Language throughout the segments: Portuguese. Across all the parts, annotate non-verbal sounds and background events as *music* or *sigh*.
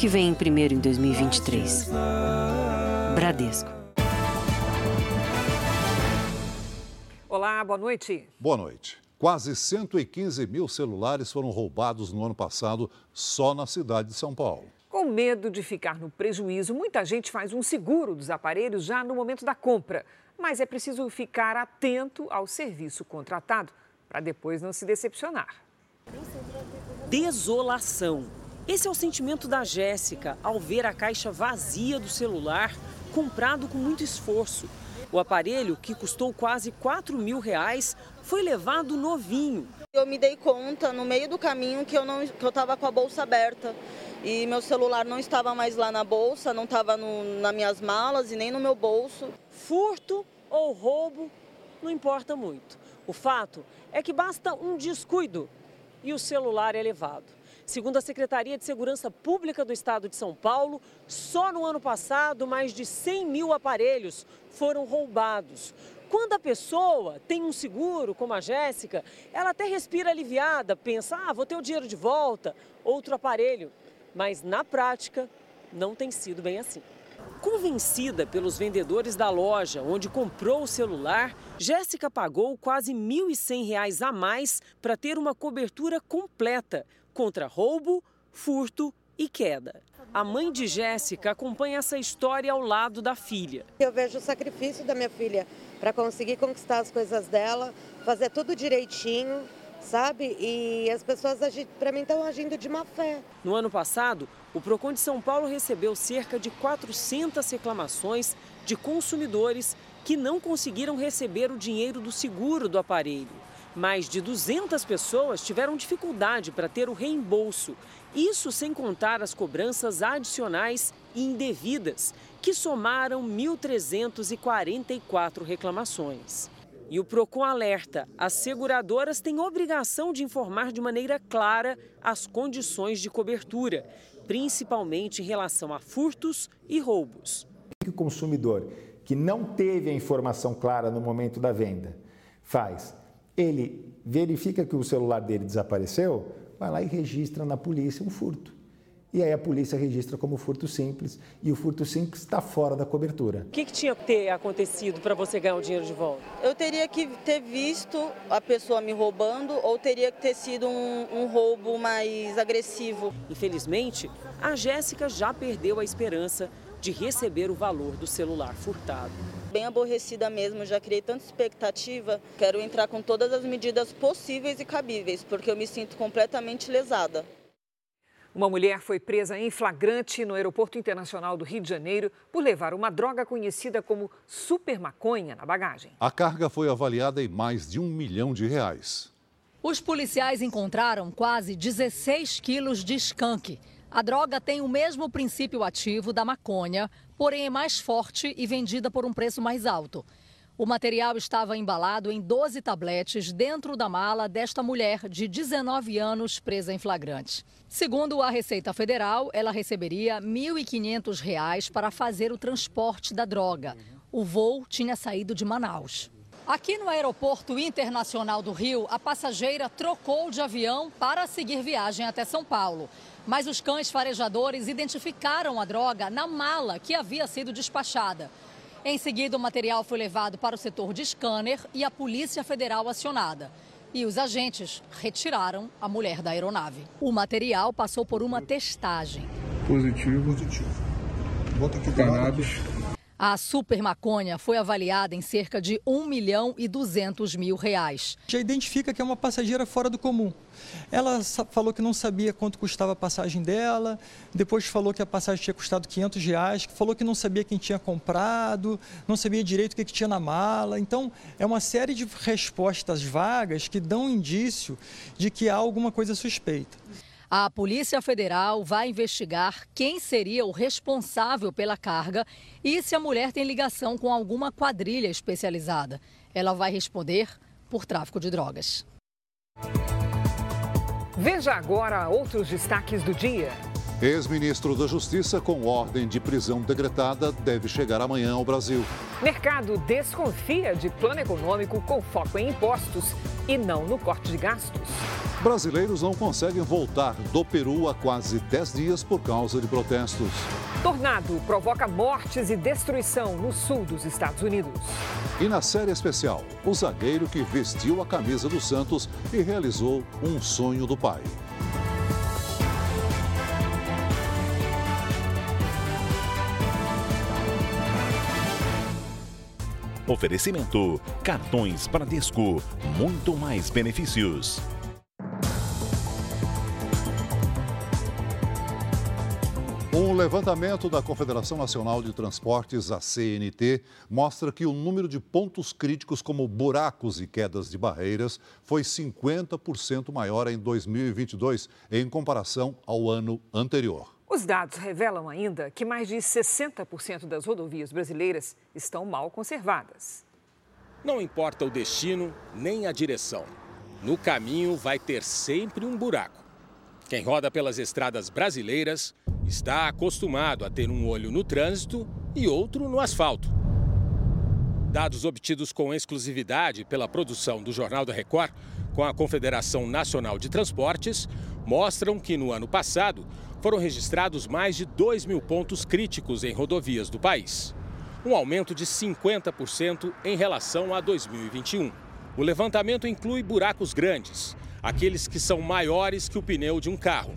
que vem primeiro em 2023. Bradesco. Olá, boa noite. Boa noite. Quase 115 mil celulares foram roubados no ano passado só na cidade de São Paulo. Com medo de ficar no prejuízo, muita gente faz um seguro dos aparelhos já no momento da compra. Mas é preciso ficar atento ao serviço contratado para depois não se decepcionar. Desolação. Esse é o sentimento da Jéssica ao ver a caixa vazia do celular comprado com muito esforço. O aparelho, que custou quase 4 mil reais, foi levado novinho. Eu me dei conta no meio do caminho que eu não que eu estava com a bolsa aberta e meu celular não estava mais lá na bolsa, não estava nas minhas malas e nem no meu bolso. Furto ou roubo, não importa muito. O fato é que basta um descuido e o celular é levado. Segundo a Secretaria de Segurança Pública do Estado de São Paulo, só no ano passado, mais de 100 mil aparelhos foram roubados. Quando a pessoa tem um seguro, como a Jéssica, ela até respira aliviada, pensa, ah, vou ter o dinheiro de volta, outro aparelho. Mas na prática, não tem sido bem assim. Convencida pelos vendedores da loja onde comprou o celular, Jéssica pagou quase R$ 1.100 a mais para ter uma cobertura completa contra roubo, furto e queda. A mãe de Jéssica acompanha essa história ao lado da filha. Eu vejo o sacrifício da minha filha para conseguir conquistar as coisas dela, fazer tudo direitinho, sabe? E as pessoas, para mim, estão agindo de má fé. No ano passado, o Procon de São Paulo recebeu cerca de 400 reclamações de consumidores que não conseguiram receber o dinheiro do seguro do aparelho. Mais de 200 pessoas tiveram dificuldade para ter o reembolso. Isso sem contar as cobranças adicionais e indevidas, que somaram 1.344 reclamações. E o Procon alerta: as seguradoras têm obrigação de informar de maneira clara as condições de cobertura, principalmente em relação a furtos e roubos. O consumidor que não teve a informação clara no momento da venda faz? Ele verifica que o celular dele desapareceu, vai lá e registra na polícia um furto. E aí a polícia registra como furto simples e o furto simples está fora da cobertura. O que, que tinha que ter acontecido para você ganhar o dinheiro de volta? Eu teria que ter visto a pessoa me roubando ou teria que ter sido um, um roubo mais agressivo. Infelizmente, a Jéssica já perdeu a esperança de receber o valor do celular furtado. Bem aborrecida mesmo, já criei tanta expectativa, quero entrar com todas as medidas possíveis e cabíveis, porque eu me sinto completamente lesada. Uma mulher foi presa em flagrante no Aeroporto Internacional do Rio de Janeiro por levar uma droga conhecida como super maconha na bagagem. A carga foi avaliada em mais de um milhão de reais. Os policiais encontraram quase 16 quilos de skunk. A droga tem o mesmo princípio ativo da maconha, porém é mais forte e vendida por um preço mais alto. O material estava embalado em 12 tabletes dentro da mala desta mulher de 19 anos presa em flagrante. Segundo a Receita Federal, ela receberia R$ 1.500 para fazer o transporte da droga. O voo tinha saído de Manaus. Aqui no Aeroporto Internacional do Rio, a passageira trocou de avião para seguir viagem até São Paulo. Mas os cães farejadores identificaram a droga na mala que havia sido despachada. Em seguida, o material foi levado para o setor de scanner e a Polícia Federal acionada. E os agentes retiraram a mulher da aeronave. O material passou por uma testagem. Positivo. Positivo. Bota aqui cannabis. A super maconha foi avaliada em cerca de 1 milhão e 200 mil reais. Já identifica que é uma passageira fora do comum. Ela falou que não sabia quanto custava a passagem dela, depois falou que a passagem tinha custado 500 reais, falou que não sabia quem tinha comprado, não sabia direito o que, que tinha na mala. Então, é uma série de respostas vagas que dão indício de que há alguma coisa suspeita. A Polícia Federal vai investigar quem seria o responsável pela carga e se a mulher tem ligação com alguma quadrilha especializada. Ela vai responder por tráfico de drogas. Veja agora outros destaques do dia. Ex-ministro da Justiça com ordem de prisão decretada deve chegar amanhã ao Brasil. Mercado desconfia de plano econômico com foco em impostos e não no corte de gastos. Brasileiros não conseguem voltar do Peru há quase 10 dias por causa de protestos. Tornado provoca mortes e destruição no sul dos Estados Unidos. E na série especial, o zagueiro que vestiu a camisa do Santos e realizou um sonho do pai. Oferecimento: cartões Bradesco, muito mais benefícios. Um levantamento da Confederação Nacional de Transportes, a CNT, mostra que o número de pontos críticos como buracos e quedas de barreiras foi 50% maior em 2022 em comparação ao ano anterior. Os dados revelam ainda que mais de 60% das rodovias brasileiras estão mal conservadas. Não importa o destino nem a direção. No caminho vai ter sempre um buraco. Quem roda pelas estradas brasileiras está acostumado a ter um olho no trânsito e outro no asfalto. Dados obtidos com exclusividade pela produção do Jornal da Record com a Confederação Nacional de Transportes mostram que no ano passado foram registrados mais de 2 mil pontos críticos em rodovias do país, um aumento de 50% em relação a 2021. O levantamento inclui buracos grandes, aqueles que são maiores que o pneu de um carro,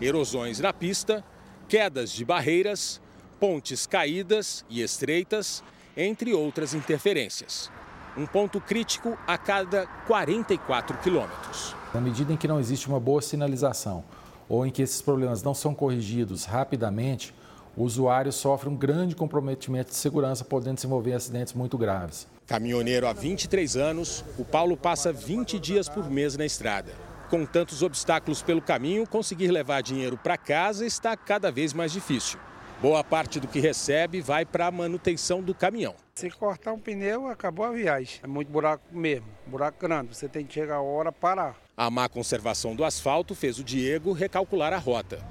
erosões na pista, quedas de barreiras, pontes caídas e estreitas, entre outras interferências. Um ponto crítico a cada 44 quilômetros. Na medida em que não existe uma boa sinalização ou em que esses problemas não são corrigidos rapidamente, o usuário sofre um grande comprometimento de segurança, podendo se envolver em acidentes muito graves. Caminhoneiro há 23 anos, o Paulo passa 20 dias por mês na estrada. Com tantos obstáculos pelo caminho, conseguir levar dinheiro para casa está cada vez mais difícil. Boa parte do que recebe vai para a manutenção do caminhão. Se cortar um pneu, acabou a viagem. É muito buraco mesmo, buraco grande. Você tem que chegar a hora parar. A má conservação do asfalto fez o Diego recalcular a rota.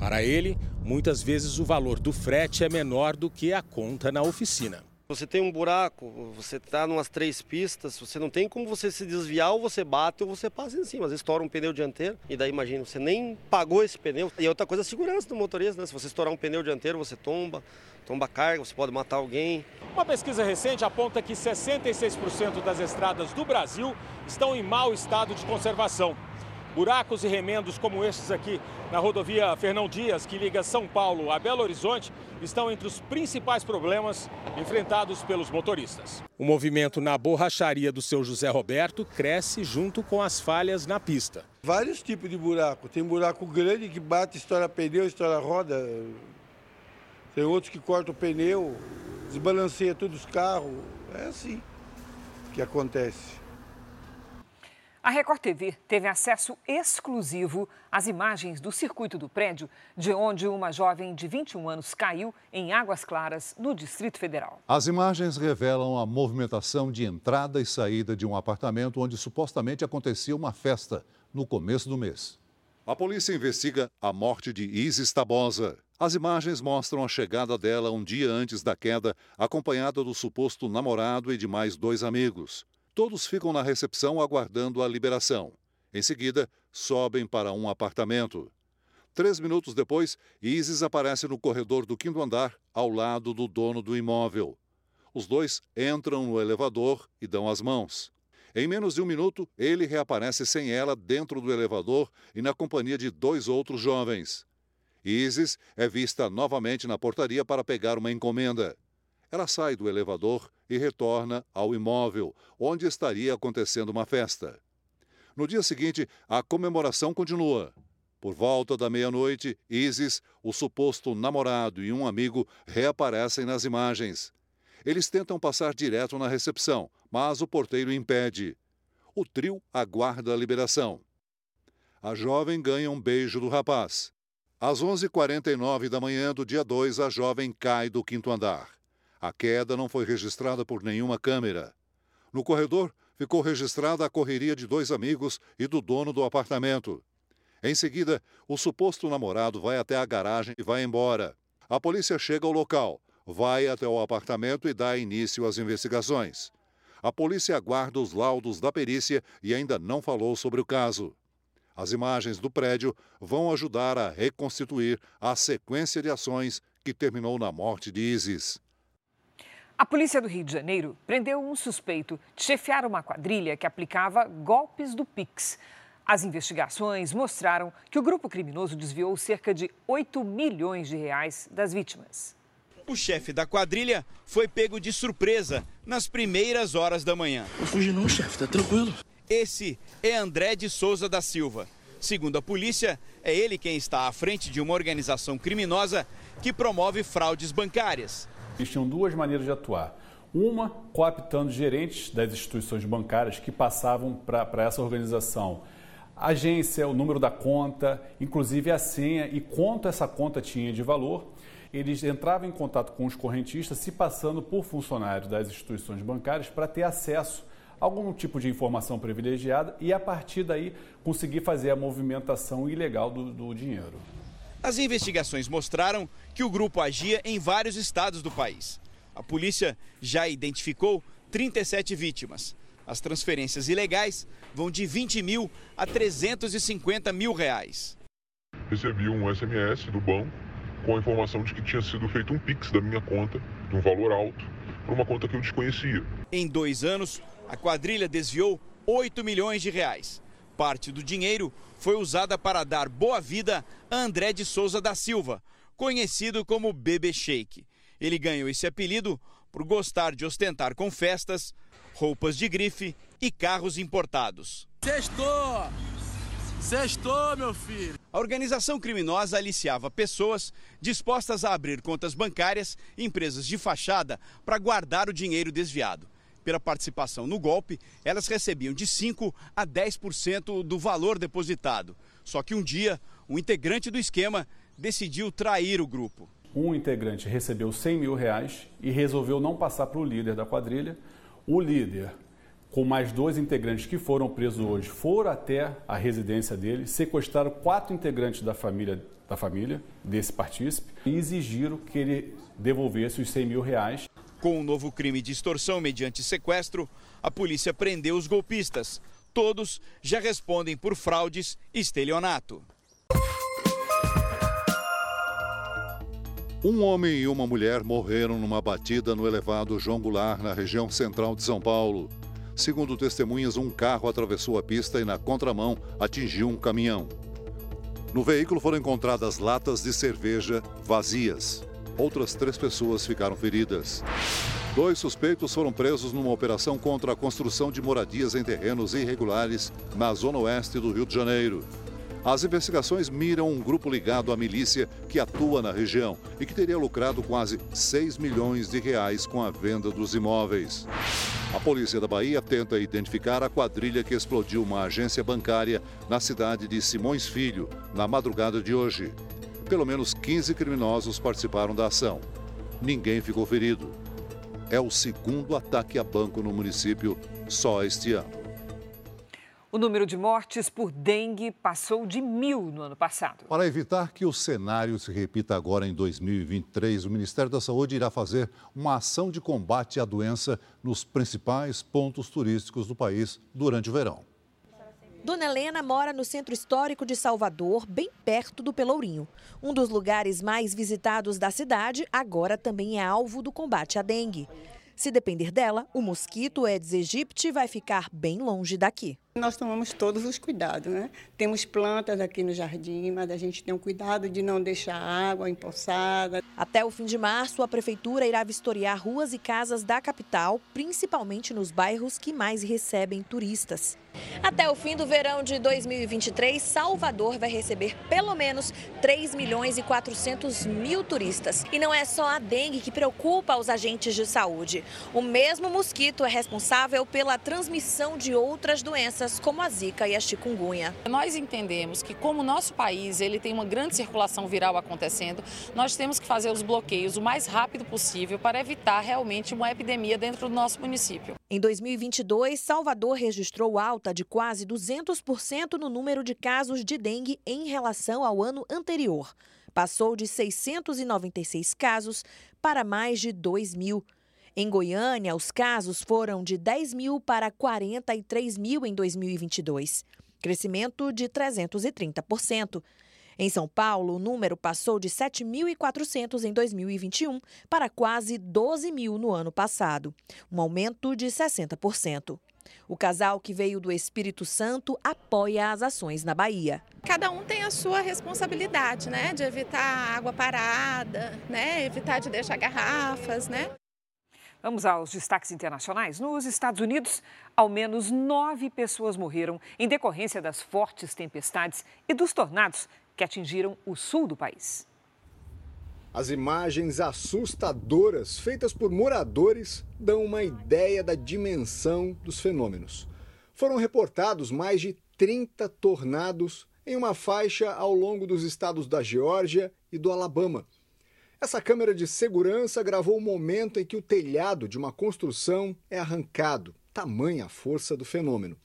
Para ele, muitas vezes o valor do frete é menor do que a conta na oficina. Você tem um buraco, você está umas três pistas, você não tem como você se desviar, ou você bate ou você passa em cima. Às vezes estoura um pneu dianteiro e daí imagina, você nem pagou esse pneu. E outra coisa, a segurança do motorista, né? Se você estourar um pneu dianteiro, você tomba, tomba carga, você pode matar alguém. Uma pesquisa recente aponta que 66% das estradas do Brasil estão em mau estado de conservação. Buracos e remendos como estes aqui na rodovia Fernão Dias, que liga São Paulo a Belo Horizonte, estão entre os principais problemas enfrentados pelos motoristas. O movimento na borracharia do seu José Roberto cresce junto com as falhas na pista. Vários tipos de buraco. Tem buraco grande que bate, estoura pneu, estoura roda. Tem outros que cortam o pneu, desbalanceia todos os carros. É assim que acontece. A Record TV teve acesso exclusivo às imagens do circuito do prédio, de onde uma jovem de 21 anos caiu em Águas Claras, no Distrito Federal. As imagens revelam a movimentação de entrada e saída de um apartamento onde supostamente acontecia uma festa no começo do mês. A polícia investiga a morte de Isis Tabosa. As imagens mostram a chegada dela um dia antes da queda, acompanhada do suposto namorado e de mais dois amigos. Todos ficam na recepção aguardando a liberação. Em seguida, sobem para um apartamento. Três minutos depois, Isis aparece no corredor do quinto andar, ao lado do dono do imóvel. Os dois entram no elevador e dão as mãos. Em menos de um minuto, ele reaparece sem ela dentro do elevador e na companhia de dois outros jovens. Isis é vista novamente na portaria para pegar uma encomenda. Ela sai do elevador e retorna ao imóvel, onde estaria acontecendo uma festa. No dia seguinte, a comemoração continua. Por volta da meia-noite, Isis, o suposto namorado e um amigo reaparecem nas imagens. Eles tentam passar direto na recepção, mas o porteiro impede. O trio aguarda a liberação. A jovem ganha um beijo do rapaz. Às 11h49 da manhã do dia 2, a jovem cai do quinto andar. A queda não foi registrada por nenhuma câmera. No corredor, ficou registrada a correria de dois amigos e do dono do apartamento. Em seguida, o suposto namorado vai até a garagem e vai embora. A polícia chega ao local, vai até o apartamento e dá início às investigações. A polícia aguarda os laudos da perícia e ainda não falou sobre o caso. As imagens do prédio vão ajudar a reconstituir a sequência de ações que terminou na morte de Isis. A polícia do Rio de Janeiro prendeu um suspeito de chefiar uma quadrilha que aplicava golpes do Pix. As investigações mostraram que o grupo criminoso desviou cerca de 8 milhões de reais das vítimas. O chefe da quadrilha foi pego de surpresa nas primeiras horas da manhã. Não fugi não, chefe, tá tranquilo. Esse é André de Souza da Silva. Segundo a polícia, é ele quem está à frente de uma organização criminosa que promove fraudes bancárias. Tinham duas maneiras de atuar. Uma, cooptando gerentes das instituições bancárias que passavam para essa organização agência, o número da conta, inclusive a senha e quanto essa conta tinha de valor. Eles entravam em contato com os correntistas, se passando por funcionários das instituições bancárias para ter acesso a algum tipo de informação privilegiada e, a partir daí, conseguir fazer a movimentação ilegal do, do dinheiro. As investigações mostraram que o grupo agia em vários estados do país. A polícia já identificou 37 vítimas. As transferências ilegais vão de 20 mil a 350 mil reais. Recebi um SMS do banco com a informação de que tinha sido feito um Pix da minha conta, de um valor alto, para uma conta que eu desconhecia. Em dois anos, a quadrilha desviou 8 milhões de reais. Parte do dinheiro foi usada para dar boa vida a André de Souza da Silva, conhecido como Bebê Shake. Ele ganhou esse apelido por gostar de ostentar com festas, roupas de grife e carros importados. Sextou! Sextou, meu filho! A organização criminosa aliciava pessoas dispostas a abrir contas bancárias e empresas de fachada para guardar o dinheiro desviado. Pela participação no golpe, elas recebiam de 5% a 10% do valor depositado. Só que um dia, um integrante do esquema decidiu trair o grupo. Um integrante recebeu 100 mil reais e resolveu não passar para o líder da quadrilha. O líder com mais dois integrantes que foram presos hoje, foram até a residência dele, sequestraram quatro integrantes da família, da família desse partícipe e exigiram que ele devolvesse os 100 mil reais. Com o um novo crime de extorsão mediante sequestro, a polícia prendeu os golpistas. Todos já respondem por fraudes e estelionato. Um homem e uma mulher morreram numa batida no elevado João Goulart, na região central de São Paulo. Segundo testemunhas, um carro atravessou a pista e, na contramão, atingiu um caminhão. No veículo foram encontradas latas de cerveja vazias. Outras três pessoas ficaram feridas. Dois suspeitos foram presos numa operação contra a construção de moradias em terrenos irregulares na zona oeste do Rio de Janeiro. As investigações miram um grupo ligado à milícia que atua na região e que teria lucrado quase 6 milhões de reais com a venda dos imóveis. A polícia da Bahia tenta identificar a quadrilha que explodiu uma agência bancária na cidade de Simões Filho, na madrugada de hoje. Pelo menos 15 criminosos participaram da ação. Ninguém ficou ferido. É o segundo ataque a banco no município só este ano. O número de mortes por dengue passou de mil no ano passado. Para evitar que o cenário se repita agora em 2023, o Ministério da Saúde irá fazer uma ação de combate à doença nos principais pontos turísticos do país durante o verão. Dona Helena mora no centro histórico de Salvador, bem perto do Pelourinho. Um dos lugares mais visitados da cidade, agora também é alvo do combate à dengue. Se depender dela, o mosquito Aedes aegypti vai ficar bem longe daqui. Nós tomamos todos os cuidados, né? Temos plantas aqui no jardim, mas a gente tem o cuidado de não deixar água empoçada. Até o fim de março, a prefeitura irá vistoriar ruas e casas da capital, principalmente nos bairros que mais recebem turistas. Até o fim do verão de 2023, Salvador vai receber pelo menos 3 milhões e 400 mil turistas. E não é só a dengue que preocupa os agentes de saúde. O mesmo mosquito é responsável pela transmissão de outras doenças, como a zika e a chikungunya. Nós entendemos que como o nosso país ele tem uma grande circulação viral acontecendo, nós temos que fazer os bloqueios o mais rápido possível para evitar realmente uma epidemia dentro do nosso município. Em 2022, Salvador registrou alta de quase 200% no número de casos de dengue em relação ao ano anterior. Passou de 696 casos para mais de 2 mil. Em Goiânia, os casos foram de 10 mil para 43 mil em 2022. crescimento de 330%. Em São Paulo, o número passou de 7.400 em 2021 para quase 12 mil no ano passado, um aumento de 60%. O casal que veio do Espírito Santo apoia as ações na Bahia. Cada um tem a sua responsabilidade, né? De evitar água parada, né? Evitar de deixar garrafas, né? Vamos aos destaques internacionais. Nos Estados Unidos, ao menos nove pessoas morreram em decorrência das fortes tempestades e dos tornados que atingiram o sul do país. As imagens assustadoras feitas por moradores dão uma ideia da dimensão dos fenômenos. Foram reportados mais de 30 tornados em uma faixa ao longo dos estados da Geórgia e do Alabama. Essa câmera de segurança gravou o momento em que o telhado de uma construção é arrancado, tamanha a força do fenômeno.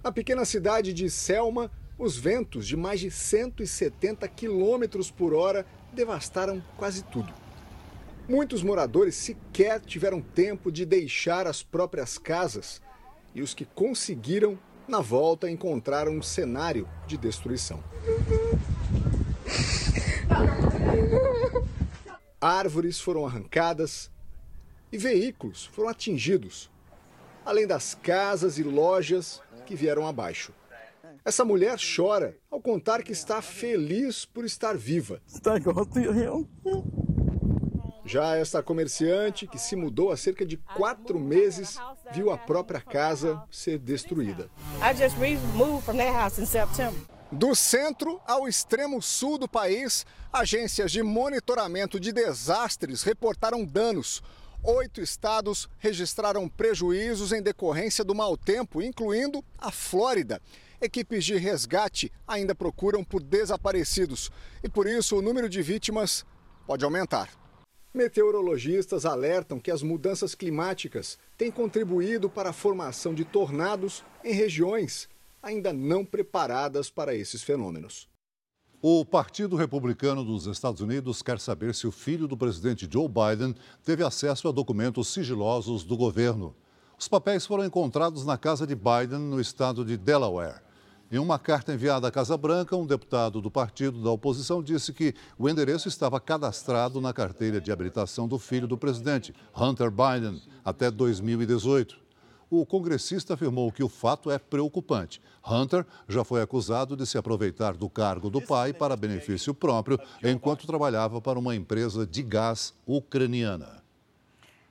Na pequena cidade de Selma, os ventos de mais de 170 km por hora devastaram quase tudo. Muitos moradores sequer tiveram tempo de deixar as próprias casas e os que conseguiram, na volta, encontraram um cenário de destruição. *laughs* Árvores foram arrancadas e veículos foram atingidos, além das casas e lojas que vieram abaixo. Essa mulher chora ao contar que está feliz por estar viva. Já esta comerciante, que se mudou há cerca de quatro meses, viu a própria casa ser destruída. Do centro ao extremo sul do país, agências de monitoramento de desastres reportaram danos. Oito estados registraram prejuízos em decorrência do mau tempo, incluindo a Flórida. Equipes de resgate ainda procuram por desaparecidos e por isso o número de vítimas pode aumentar. Meteorologistas alertam que as mudanças climáticas têm contribuído para a formação de tornados em regiões ainda não preparadas para esses fenômenos. O Partido Republicano dos Estados Unidos quer saber se o filho do presidente Joe Biden teve acesso a documentos sigilosos do governo. Os papéis foram encontrados na casa de Biden, no estado de Delaware. Em uma carta enviada à Casa Branca, um deputado do partido da oposição disse que o endereço estava cadastrado na carteira de habilitação do filho do presidente, Hunter Biden, até 2018. O congressista afirmou que o fato é preocupante. Hunter já foi acusado de se aproveitar do cargo do pai para benefício próprio enquanto trabalhava para uma empresa de gás ucraniana.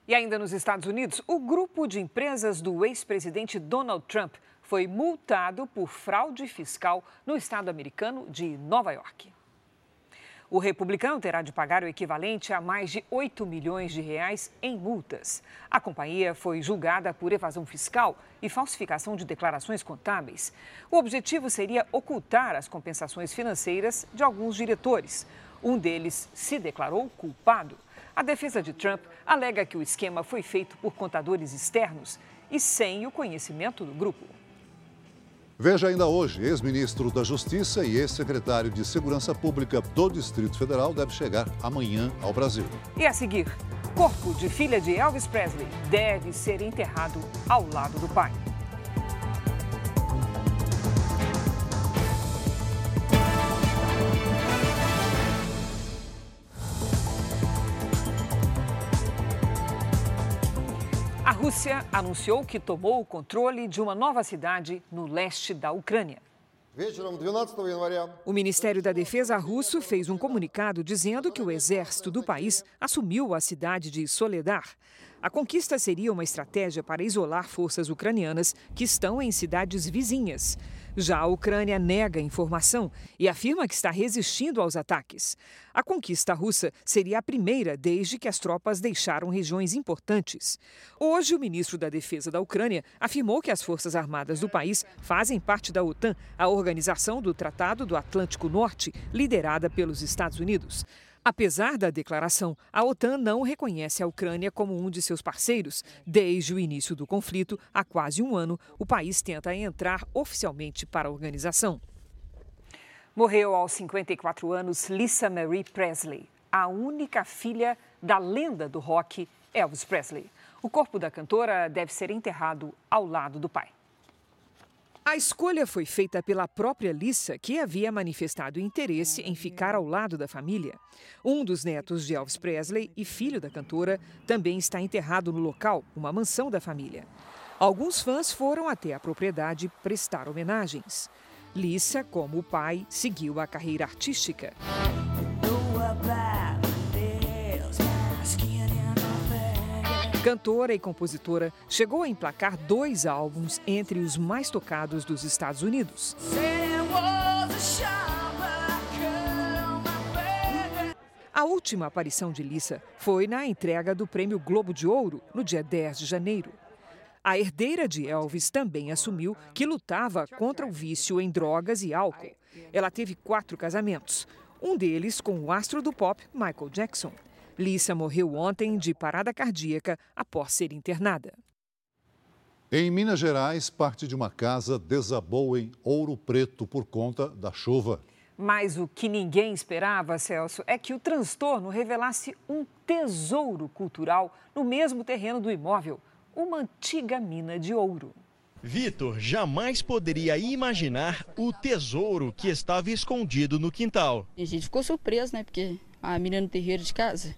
E ainda nos Estados Unidos, o grupo de empresas do ex-presidente Donald Trump foi multado por fraude fiscal no estado americano de Nova York. O republicano terá de pagar o equivalente a mais de 8 milhões de reais em multas. A companhia foi julgada por evasão fiscal e falsificação de declarações contábeis. O objetivo seria ocultar as compensações financeiras de alguns diretores. Um deles se declarou culpado. A defesa de Trump alega que o esquema foi feito por contadores externos e sem o conhecimento do grupo. Veja ainda hoje, ex-ministro da Justiça e ex-secretário de Segurança Pública do Distrito Federal deve chegar amanhã ao Brasil. E a seguir, corpo de filha de Elvis Presley deve ser enterrado ao lado do pai. Rússia anunciou que tomou o controle de uma nova cidade no leste da Ucrânia. O Ministério da Defesa russo fez um comunicado dizendo que o exército do país assumiu a cidade de Soledar. A conquista seria uma estratégia para isolar forças ucranianas que estão em cidades vizinhas. Já a Ucrânia nega a informação e afirma que está resistindo aos ataques. A conquista russa seria a primeira desde que as tropas deixaram regiões importantes. Hoje, o ministro da Defesa da Ucrânia afirmou que as Forças Armadas do país fazem parte da OTAN, a organização do Tratado do Atlântico Norte, liderada pelos Estados Unidos. Apesar da declaração, a OTAN não reconhece a Ucrânia como um de seus parceiros. Desde o início do conflito, há quase um ano, o país tenta entrar oficialmente para a organização. Morreu aos 54 anos Lisa Marie Presley, a única filha da lenda do rock Elvis Presley. O corpo da cantora deve ser enterrado ao lado do pai. A escolha foi feita pela própria Lissa, que havia manifestado interesse em ficar ao lado da família. Um dos netos de Elvis Presley e filho da cantora também está enterrado no local, uma mansão da família. Alguns fãs foram até a propriedade prestar homenagens. Lissa, como o pai, seguiu a carreira artística. Cantora e compositora, chegou a emplacar dois álbuns entre os mais tocados dos Estados Unidos. A última aparição de Lissa foi na entrega do Prêmio Globo de Ouro, no dia 10 de janeiro. A herdeira de Elvis também assumiu que lutava contra o vício em drogas e álcool. Ela teve quatro casamentos, um deles com o astro do pop Michael Jackson. Lissa morreu ontem de parada cardíaca após ser internada. Em Minas Gerais, parte de uma casa desabou em Ouro Preto por conta da chuva. Mas o que ninguém esperava, Celso, é que o transtorno revelasse um tesouro cultural no mesmo terreno do imóvel uma antiga mina de ouro. Vitor jamais poderia imaginar o tesouro que estava escondido no quintal. A gente ficou surpreso, né? Porque a mina no terreiro de casa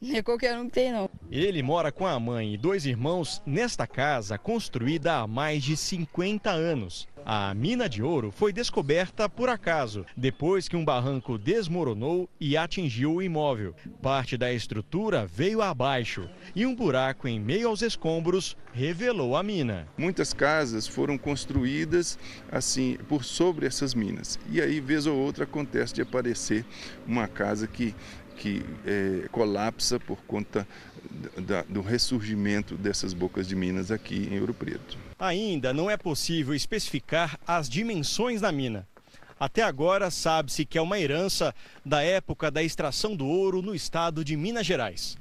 não *laughs* é qualquer um que tem, não. Ele mora com a mãe e dois irmãos nesta casa construída há mais de 50 anos. A mina de ouro foi descoberta por acaso, depois que um barranco desmoronou e atingiu o imóvel. Parte da estrutura veio abaixo e um buraco em meio aos escombros revelou a mina. Muitas casas foram construídas assim por sobre essas minas. E aí, vez ou outra, acontece de aparecer uma casa que que é, colapsa por conta da, do ressurgimento dessas bocas de minas aqui em Ouro Preto. Ainda não é possível especificar as dimensões da mina. Até agora, sabe-se que é uma herança da época da extração do ouro no estado de Minas Gerais.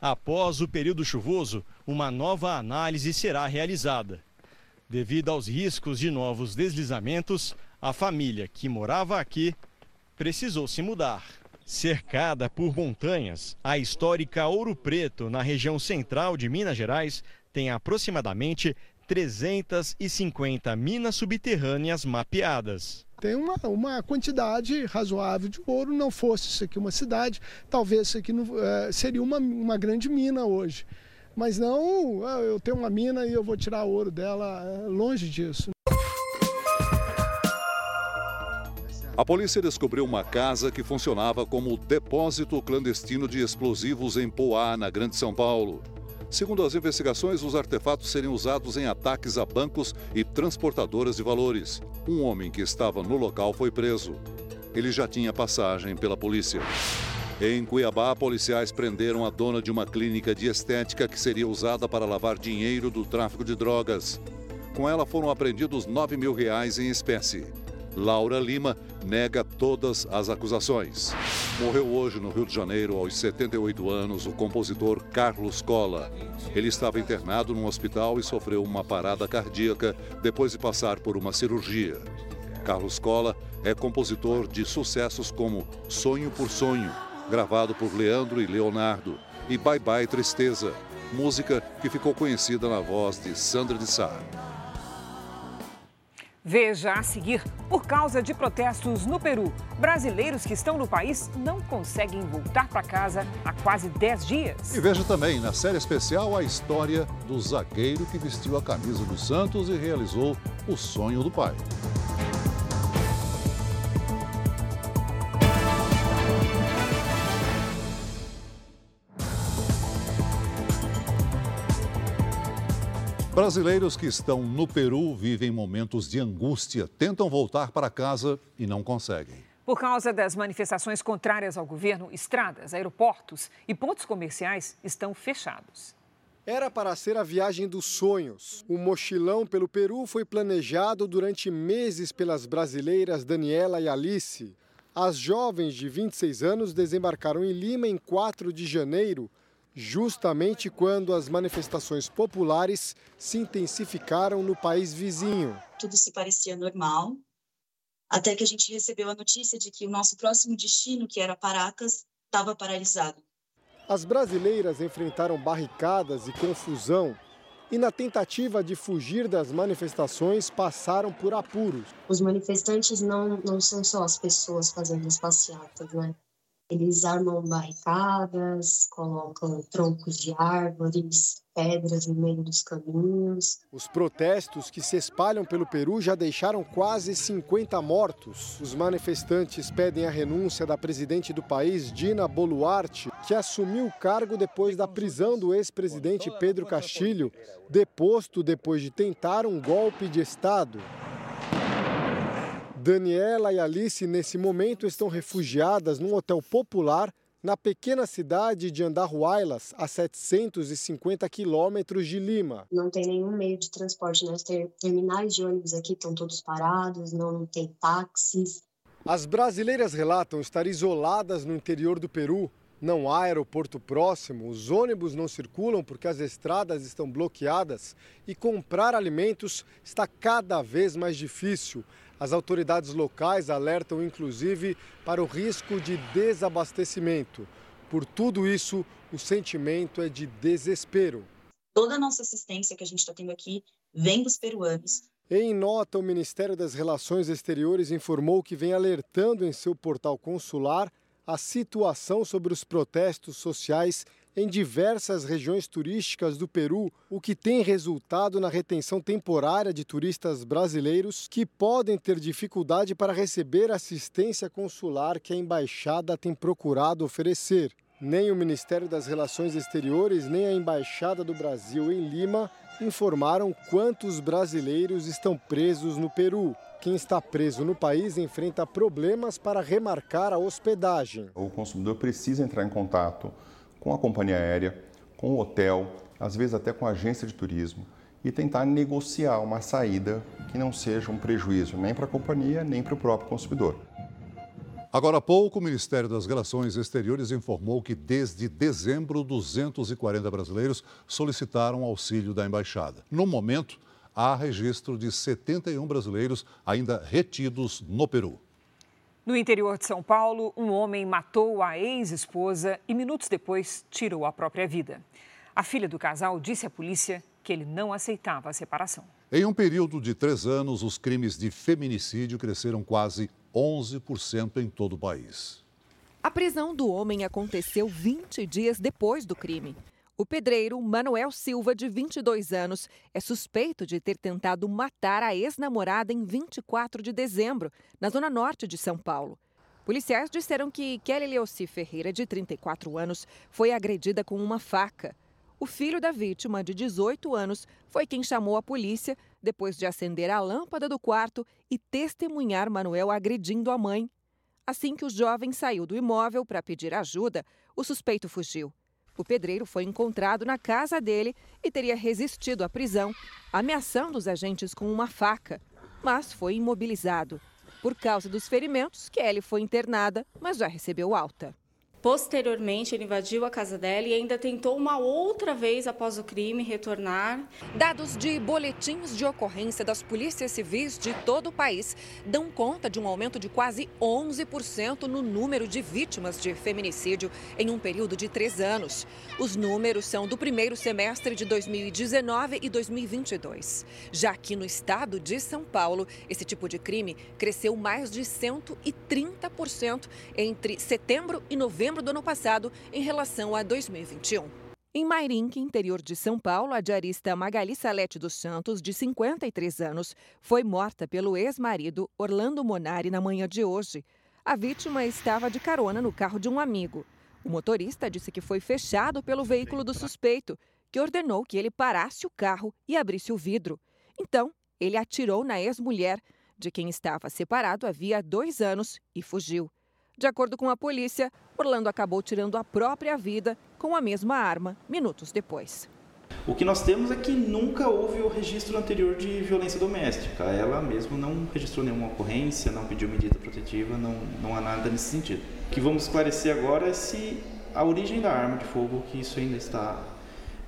Após o período chuvoso, uma nova análise será realizada. Devido aos riscos de novos deslizamentos, a família que morava aqui precisou se mudar. Cercada por montanhas, a histórica Ouro Preto, na região central de Minas Gerais, tem aproximadamente 350 minas subterrâneas mapeadas. Tem uma, uma quantidade razoável de ouro, não fosse isso aqui uma cidade, talvez isso aqui não, é, seria uma, uma grande mina hoje. Mas não, ah, eu tenho uma mina e eu vou tirar ouro dela, é, longe disso. A polícia descobriu uma casa que funcionava como depósito clandestino de explosivos em Poá, na Grande São Paulo. Segundo as investigações, os artefatos seriam usados em ataques a bancos e transportadoras de valores. Um homem que estava no local foi preso. Ele já tinha passagem pela polícia. Em Cuiabá, policiais prenderam a dona de uma clínica de estética que seria usada para lavar dinheiro do tráfico de drogas. Com ela foram apreendidos 9 mil reais em espécie. Laura Lima nega todas as acusações. Morreu hoje no Rio de Janeiro, aos 78 anos, o compositor Carlos Cola. Ele estava internado num hospital e sofreu uma parada cardíaca depois de passar por uma cirurgia. Carlos Cola é compositor de sucessos como Sonho por Sonho, gravado por Leandro e Leonardo, e Bye Bye Tristeza, música que ficou conhecida na voz de Sandra de Sá. Veja a seguir. Por causa de protestos no Peru, brasileiros que estão no país não conseguem voltar para casa há quase 10 dias. E veja também na série especial a história do zagueiro que vestiu a camisa do Santos e realizou o sonho do pai. Brasileiros que estão no Peru vivem momentos de angústia, tentam voltar para casa e não conseguem. Por causa das manifestações contrárias ao governo, estradas, aeroportos e pontos comerciais estão fechados. Era para ser a viagem dos sonhos. O mochilão pelo Peru foi planejado durante meses pelas brasileiras Daniela e Alice. As jovens de 26 anos desembarcaram em Lima em 4 de janeiro justamente quando as manifestações populares se intensificaram no país vizinho. Tudo se parecia normal, até que a gente recebeu a notícia de que o nosso próximo destino, que era Paracas, estava paralisado. As brasileiras enfrentaram barricadas e confusão e, na tentativa de fugir das manifestações, passaram por apuros. Os manifestantes não, não são só as pessoas fazendo as passeatas, né? Eles armam barricadas, colocam troncos de árvores, pedras no meio dos caminhos. Os protestos que se espalham pelo Peru já deixaram quase 50 mortos. Os manifestantes pedem a renúncia da presidente do país, Dina Boluarte, que assumiu o cargo depois da prisão do ex-presidente Pedro Castilho, deposto depois de tentar um golpe de Estado. Daniela e Alice, nesse momento, estão refugiadas num hotel popular na pequena cidade de Andahuaylas, a 750 quilômetros de Lima. Não tem nenhum meio de transporte, né? Os terminais de ônibus aqui estão todos parados, não tem táxis. As brasileiras relatam estar isoladas no interior do Peru. Não há aeroporto próximo, os ônibus não circulam porque as estradas estão bloqueadas e comprar alimentos está cada vez mais difícil. As autoridades locais alertam inclusive para o risco de desabastecimento. Por tudo isso, o sentimento é de desespero. Toda a nossa assistência que a gente está tendo aqui vem dos peruanos. Em nota, o Ministério das Relações Exteriores informou que vem alertando em seu portal consular a situação sobre os protestos sociais em diversas regiões turísticas do Peru, o que tem resultado na retenção temporária de turistas brasileiros que podem ter dificuldade para receber assistência consular que a embaixada tem procurado oferecer. Nem o Ministério das Relações Exteriores, nem a Embaixada do Brasil em Lima informaram quantos brasileiros estão presos no Peru. Quem está preso no país enfrenta problemas para remarcar a hospedagem. O consumidor precisa entrar em contato com a companhia aérea, com o hotel, às vezes até com a agência de turismo e tentar negociar uma saída que não seja um prejuízo nem para a companhia nem para o próprio consumidor. Agora há pouco, o Ministério das Relações Exteriores informou que desde dezembro, 240 brasileiros solicitaram auxílio da embaixada. No momento, há registro de 71 brasileiros ainda retidos no Peru. No interior de São Paulo, um homem matou a ex-esposa e minutos depois tirou a própria vida. A filha do casal disse à polícia que ele não aceitava a separação. Em um período de três anos, os crimes de feminicídio cresceram quase 11% em todo o país. A prisão do homem aconteceu 20 dias depois do crime. O pedreiro Manuel Silva, de 22 anos, é suspeito de ter tentado matar a ex-namorada em 24 de dezembro, na zona norte de São Paulo. Policiais disseram que Kelly Leoci Ferreira, de 34 anos, foi agredida com uma faca. O filho da vítima, de 18 anos, foi quem chamou a polícia depois de acender a lâmpada do quarto e testemunhar Manuel agredindo a mãe. Assim que o jovem saiu do imóvel para pedir ajuda, o suspeito fugiu. O pedreiro foi encontrado na casa dele e teria resistido à prisão, ameaçando os agentes com uma faca, mas foi imobilizado. Por causa dos ferimentos, Kelly foi internada, mas já recebeu alta. Posteriormente, ele invadiu a casa dela e ainda tentou uma outra vez após o crime retornar. Dados de boletins de ocorrência das polícias civis de todo o país dão conta de um aumento de quase 11% no número de vítimas de feminicídio em um período de três anos. Os números são do primeiro semestre de 2019 e 2022. Já aqui no estado de São Paulo, esse tipo de crime cresceu mais de 130% entre setembro e novembro do ano passado em relação a 2021. Em Mairinque, interior de São Paulo, a diarista Magali Salete dos Santos, de 53 anos, foi morta pelo ex-marido Orlando Monari na manhã de hoje. A vítima estava de carona no carro de um amigo. O motorista disse que foi fechado pelo veículo do suspeito, que ordenou que ele parasse o carro e abrisse o vidro. Então, ele atirou na ex-mulher, de quem estava separado havia dois anos, e fugiu. De acordo com a polícia, Orlando acabou tirando a própria vida com a mesma arma minutos depois. O que nós temos é que nunca houve o registro anterior de violência doméstica. Ela mesmo não registrou nenhuma ocorrência, não pediu medida protetiva, não, não há nada nesse sentido. O que vamos esclarecer agora é se a origem da arma de fogo, que isso ainda está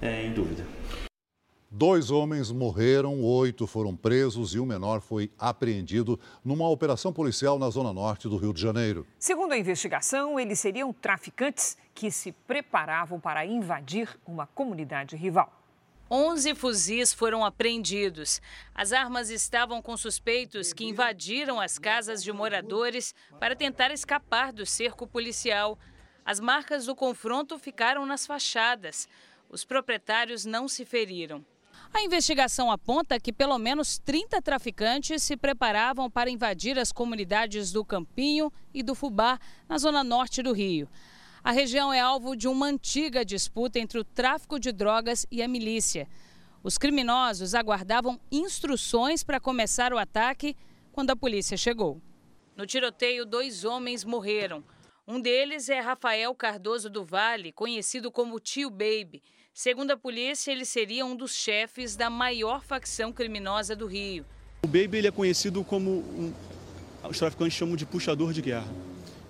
é, em dúvida. Dois homens morreram, oito foram presos e um menor foi apreendido numa operação policial na zona norte do Rio de Janeiro. Segundo a investigação, eles seriam traficantes que se preparavam para invadir uma comunidade rival. 11 fuzis foram apreendidos. As armas estavam com suspeitos que invadiram as casas de moradores para tentar escapar do cerco policial. As marcas do confronto ficaram nas fachadas. Os proprietários não se feriram. A investigação aponta que pelo menos 30 traficantes se preparavam para invadir as comunidades do Campinho e do Fubá, na zona norte do Rio. A região é alvo de uma antiga disputa entre o tráfico de drogas e a milícia. Os criminosos aguardavam instruções para começar o ataque quando a polícia chegou. No tiroteio, dois homens morreram. Um deles é Rafael Cardoso do Vale, conhecido como Tio Baby. Segundo a polícia, ele seria um dos chefes da maior facção criminosa do Rio. O Baby ele é conhecido como um, os traficantes chamam de puxador de guerra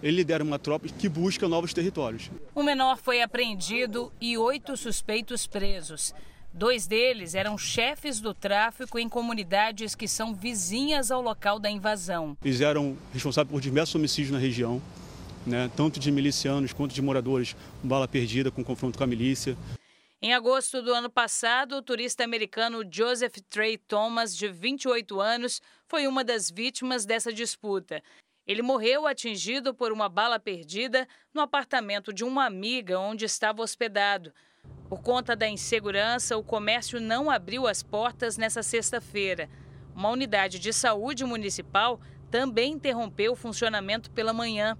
ele lidera uma tropa que busca novos territórios. O menor foi apreendido e oito suspeitos presos. Dois deles eram chefes do tráfico em comunidades que são vizinhas ao local da invasão. Eles eram responsáveis por diversos homicídios na região, né, tanto de milicianos quanto de moradores, bala perdida com confronto com a milícia. Em agosto do ano passado, o turista americano Joseph Trey Thomas, de 28 anos, foi uma das vítimas dessa disputa. Ele morreu atingido por uma bala perdida no apartamento de uma amiga onde estava hospedado. Por conta da insegurança, o comércio não abriu as portas nessa sexta-feira. Uma unidade de saúde municipal também interrompeu o funcionamento pela manhã.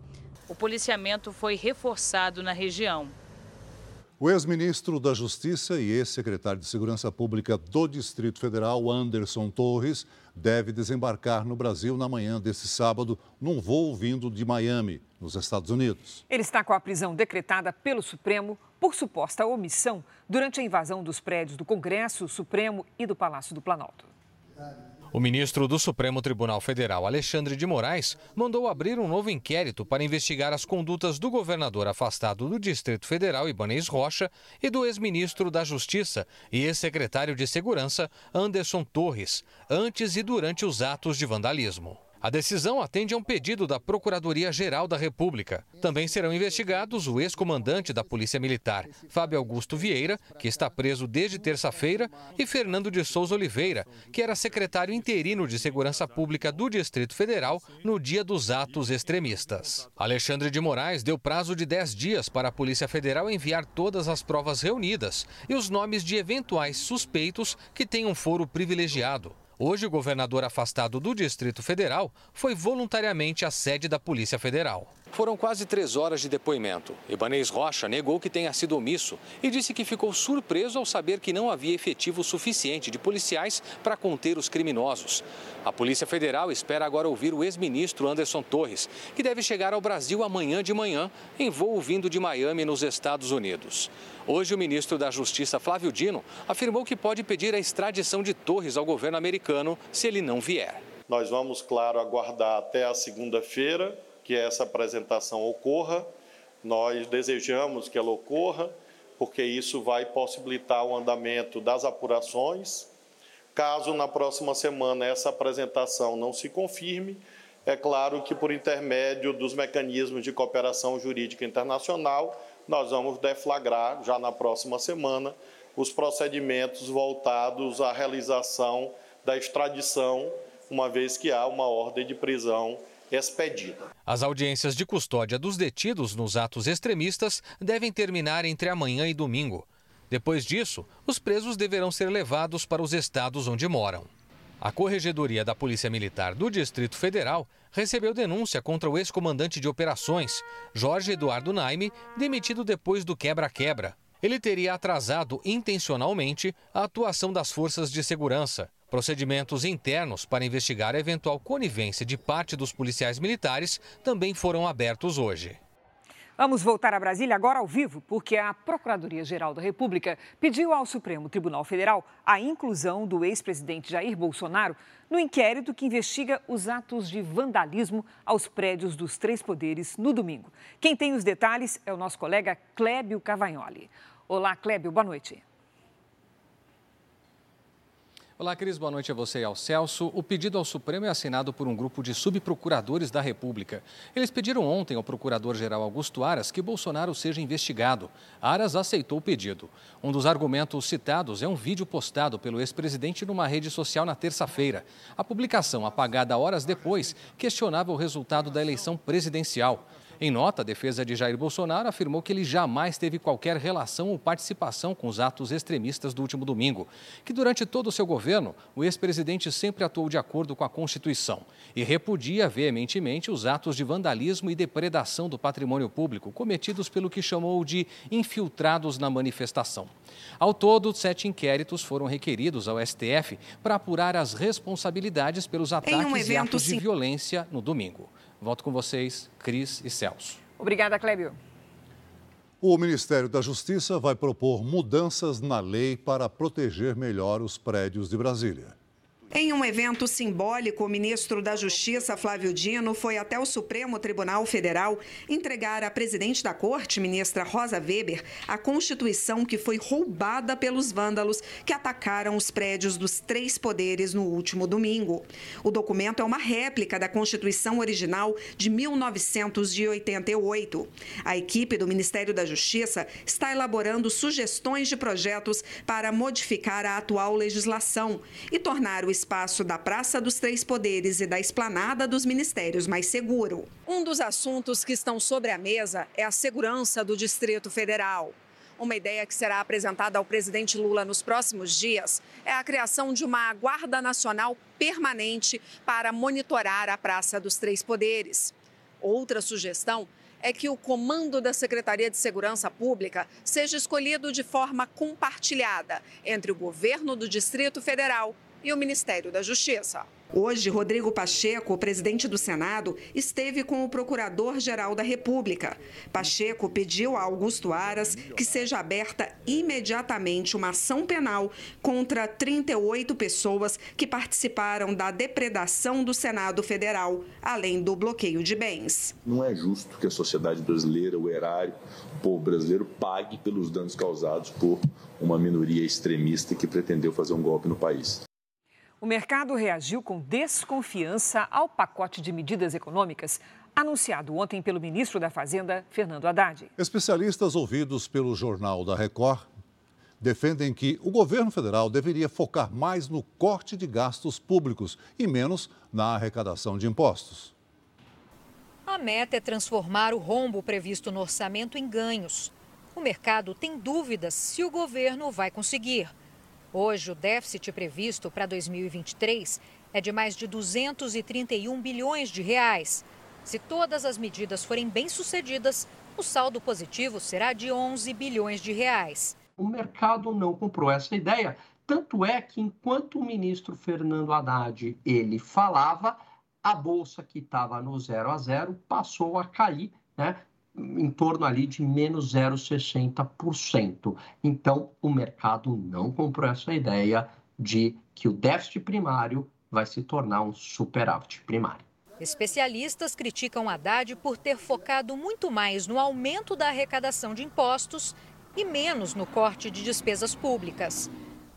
O policiamento foi reforçado na região. O ex-ministro da Justiça e ex-secretário de Segurança Pública do Distrito Federal, Anderson Torres, deve desembarcar no Brasil na manhã desse sábado, num voo vindo de Miami, nos Estados Unidos. Ele está com a prisão decretada pelo Supremo por suposta omissão durante a invasão dos prédios do Congresso, Supremo e do Palácio do Planalto. O ministro do Supremo Tribunal Federal, Alexandre de Moraes, mandou abrir um novo inquérito para investigar as condutas do governador afastado do Distrito Federal, Ibanez Rocha, e do ex-ministro da Justiça e ex-secretário de Segurança, Anderson Torres, antes e durante os atos de vandalismo. A decisão atende a um pedido da Procuradoria-Geral da República. Também serão investigados o ex-comandante da Polícia Militar, Fábio Augusto Vieira, que está preso desde terça-feira, e Fernando de Souza Oliveira, que era secretário interino de Segurança Pública do Distrito Federal no dia dos atos extremistas. Alexandre de Moraes deu prazo de 10 dias para a Polícia Federal enviar todas as provas reunidas e os nomes de eventuais suspeitos que tenham foro privilegiado. Hoje, o governador afastado do Distrito Federal foi voluntariamente à sede da Polícia Federal. Foram quase três horas de depoimento. Ibanez Rocha negou que tenha sido omisso e disse que ficou surpreso ao saber que não havia efetivo suficiente de policiais para conter os criminosos. A Polícia Federal espera agora ouvir o ex-ministro Anderson Torres, que deve chegar ao Brasil amanhã de manhã em voo vindo de Miami, nos Estados Unidos. Hoje, o ministro da Justiça, Flávio Dino, afirmou que pode pedir a extradição de Torres ao governo americano se ele não vier. Nós vamos, claro, aguardar até a segunda-feira que essa apresentação ocorra. Nós desejamos que ela ocorra, porque isso vai possibilitar o andamento das apurações. Caso na próxima semana essa apresentação não se confirme, é claro que por intermédio dos mecanismos de cooperação jurídica internacional, nós vamos deflagrar já na próxima semana os procedimentos voltados à realização da extradição, uma vez que há uma ordem de prisão expedida. As audiências de custódia dos detidos nos atos extremistas devem terminar entre amanhã e domingo. Depois disso, os presos deverão ser levados para os estados onde moram. A Corregedoria da Polícia Militar do Distrito Federal recebeu denúncia contra o ex-comandante de operações, Jorge Eduardo Naime, demitido depois do quebra-quebra. Ele teria atrasado intencionalmente a atuação das forças de segurança. Procedimentos internos para investigar a eventual conivência de parte dos policiais militares também foram abertos hoje. Vamos voltar a Brasília agora ao vivo, porque a Procuradoria-Geral da República pediu ao Supremo Tribunal Federal a inclusão do ex-presidente Jair Bolsonaro no inquérito que investiga os atos de vandalismo aos prédios dos três poderes no domingo. Quem tem os detalhes é o nosso colega Clébio Cavagnoli. Olá, Clébio, boa noite. Olá, Cris. Boa noite a você e ao Celso. O pedido ao Supremo é assinado por um grupo de subprocuradores da República. Eles pediram ontem ao procurador-geral Augusto Aras que Bolsonaro seja investigado. Aras aceitou o pedido. Um dos argumentos citados é um vídeo postado pelo ex-presidente numa rede social na terça-feira. A publicação, apagada horas depois, questionava o resultado da eleição presidencial. Em nota, a defesa de Jair Bolsonaro afirmou que ele jamais teve qualquer relação ou participação com os atos extremistas do último domingo, que durante todo o seu governo, o ex-presidente sempre atuou de acordo com a Constituição e repudia veementemente os atos de vandalismo e depredação do patrimônio público cometidos pelo que chamou de infiltrados na manifestação. Ao todo, sete inquéritos foram requeridos ao STF para apurar as responsabilidades pelos ataques um e atos de violência no domingo. Volto com vocês, Cris e Celso. Obrigada, Clébio. O Ministério da Justiça vai propor mudanças na lei para proteger melhor os prédios de Brasília. Em um evento simbólico, o ministro da Justiça, Flávio Dino, foi até o Supremo Tribunal Federal entregar à presidente da corte, ministra Rosa Weber, a Constituição que foi roubada pelos vândalos que atacaram os prédios dos três poderes no último domingo. O documento é uma réplica da Constituição original de 1988. A equipe do Ministério da Justiça está elaborando sugestões de projetos para modificar a atual legislação e tornar o espaço da Praça dos Três Poderes e da Esplanada dos Ministérios mais seguro. Um dos assuntos que estão sobre a mesa é a segurança do Distrito Federal. Uma ideia que será apresentada ao presidente Lula nos próximos dias é a criação de uma Guarda Nacional permanente para monitorar a Praça dos Três Poderes. Outra sugestão é que o comando da Secretaria de Segurança Pública seja escolhido de forma compartilhada entre o governo do Distrito Federal e o Ministério da Justiça. Hoje, Rodrigo Pacheco, presidente do Senado, esteve com o Procurador-Geral da República. Pacheco pediu a Augusto Aras que seja aberta imediatamente uma ação penal contra 38 pessoas que participaram da depredação do Senado Federal, além do bloqueio de bens. Não é justo que a sociedade brasileira, o erário, o povo brasileiro, pague pelos danos causados por uma minoria extremista que pretendeu fazer um golpe no país. O mercado reagiu com desconfiança ao pacote de medidas econômicas anunciado ontem pelo ministro da Fazenda, Fernando Haddad. Especialistas ouvidos pelo Jornal da Record defendem que o governo federal deveria focar mais no corte de gastos públicos e menos na arrecadação de impostos. A meta é transformar o rombo previsto no orçamento em ganhos. O mercado tem dúvidas se o governo vai conseguir. Hoje, o déficit previsto para 2023 é de mais de 231 bilhões de reais. Se todas as medidas forem bem-sucedidas, o saldo positivo será de 11 bilhões de reais. O mercado não comprou essa ideia, tanto é que enquanto o ministro Fernando Haddad ele falava, a bolsa que estava no zero a zero passou a cair, né? Em torno ali de menos 0,60%. Então, o mercado não comprou essa ideia de que o déficit primário vai se tornar um superávit primário. Especialistas criticam Haddad por ter focado muito mais no aumento da arrecadação de impostos e menos no corte de despesas públicas.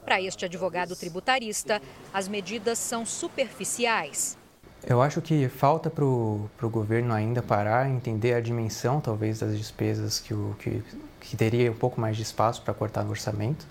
Para este advogado tributarista, as medidas são superficiais. Eu acho que falta para o governo ainda parar, entender a dimensão, talvez, das despesas que, o, que, que teria um pouco mais de espaço para cortar no orçamento.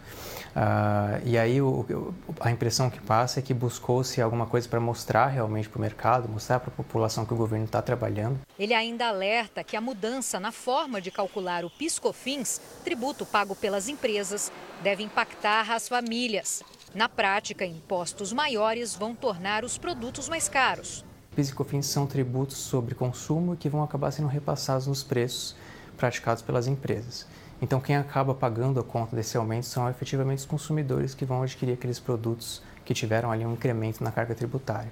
Uh, e aí o, a impressão que passa é que buscou-se alguma coisa para mostrar realmente para o mercado, mostrar para a população que o governo está trabalhando. Ele ainda alerta que a mudança na forma de calcular o PiscoFins, tributo pago pelas empresas, deve impactar as famílias. Na prática, impostos maiores vão tornar os produtos mais caros. PIS e COFINS são tributos sobre consumo que vão acabar sendo repassados nos preços praticados pelas empresas. Então, quem acaba pagando a conta desse aumento são efetivamente os consumidores que vão adquirir aqueles produtos que tiveram ali um incremento na carga tributária.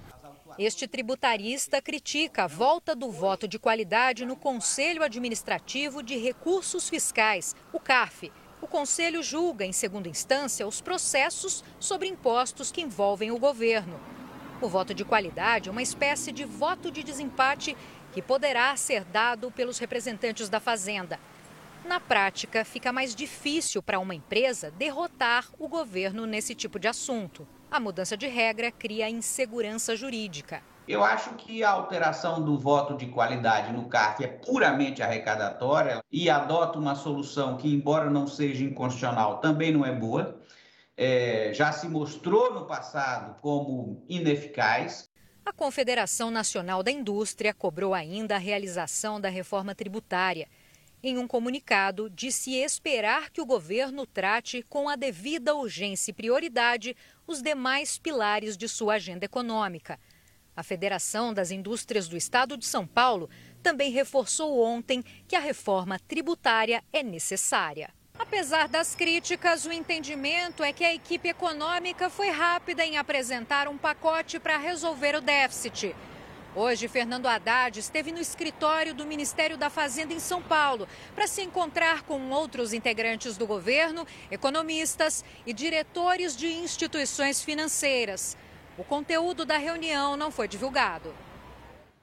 Este tributarista critica a volta do voto de qualidade no Conselho Administrativo de Recursos Fiscais, o CARF, o Conselho julga, em segunda instância, os processos sobre impostos que envolvem o governo. O voto de qualidade é uma espécie de voto de desempate que poderá ser dado pelos representantes da Fazenda. Na prática, fica mais difícil para uma empresa derrotar o governo nesse tipo de assunto. A mudança de regra cria insegurança jurídica. Eu acho que a alteração do voto de qualidade no CARF é puramente arrecadatória e adota uma solução que, embora não seja inconstitucional, também não é boa. É, já se mostrou no passado como ineficaz. A Confederação Nacional da Indústria cobrou ainda a realização da reforma tributária. Em um comunicado, disse esperar que o governo trate com a devida urgência e prioridade os demais pilares de sua agenda econômica. A Federação das Indústrias do Estado de São Paulo também reforçou ontem que a reforma tributária é necessária. Apesar das críticas, o entendimento é que a equipe econômica foi rápida em apresentar um pacote para resolver o déficit. Hoje, Fernando Haddad esteve no escritório do Ministério da Fazenda em São Paulo para se encontrar com outros integrantes do governo, economistas e diretores de instituições financeiras. O conteúdo da reunião não foi divulgado.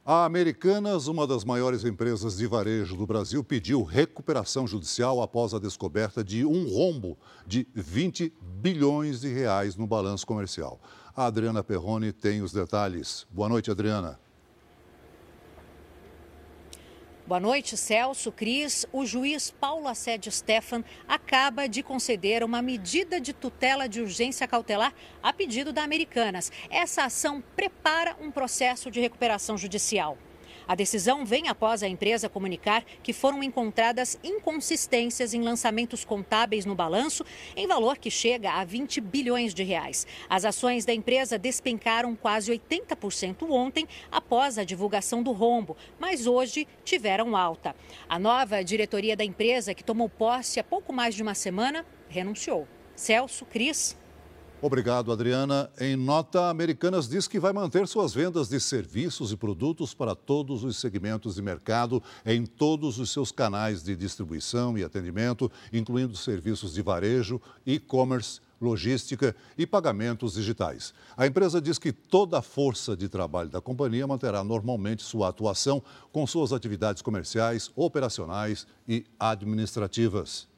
A Americanas, uma das maiores empresas de varejo do Brasil, pediu recuperação judicial após a descoberta de um rombo de 20 bilhões de reais no balanço comercial. A Adriana Perrone tem os detalhes. Boa noite, Adriana. Boa noite, Celso, Cris. O juiz Paulo Assédio Stefan acaba de conceder uma medida de tutela de urgência cautelar a pedido da Americanas. Essa ação prepara um processo de recuperação judicial. A decisão vem após a empresa comunicar que foram encontradas inconsistências em lançamentos contábeis no balanço, em valor que chega a 20 bilhões de reais. As ações da empresa despencaram quase 80% ontem após a divulgação do rombo, mas hoje tiveram alta. A nova diretoria da empresa, que tomou posse há pouco mais de uma semana, renunciou. Celso, Cris. Obrigado, Adriana. Em nota, Americanas diz que vai manter suas vendas de serviços e produtos para todos os segmentos de mercado em todos os seus canais de distribuição e atendimento, incluindo serviços de varejo, e-commerce, logística e pagamentos digitais. A empresa diz que toda a força de trabalho da companhia manterá normalmente sua atuação com suas atividades comerciais, operacionais e administrativas.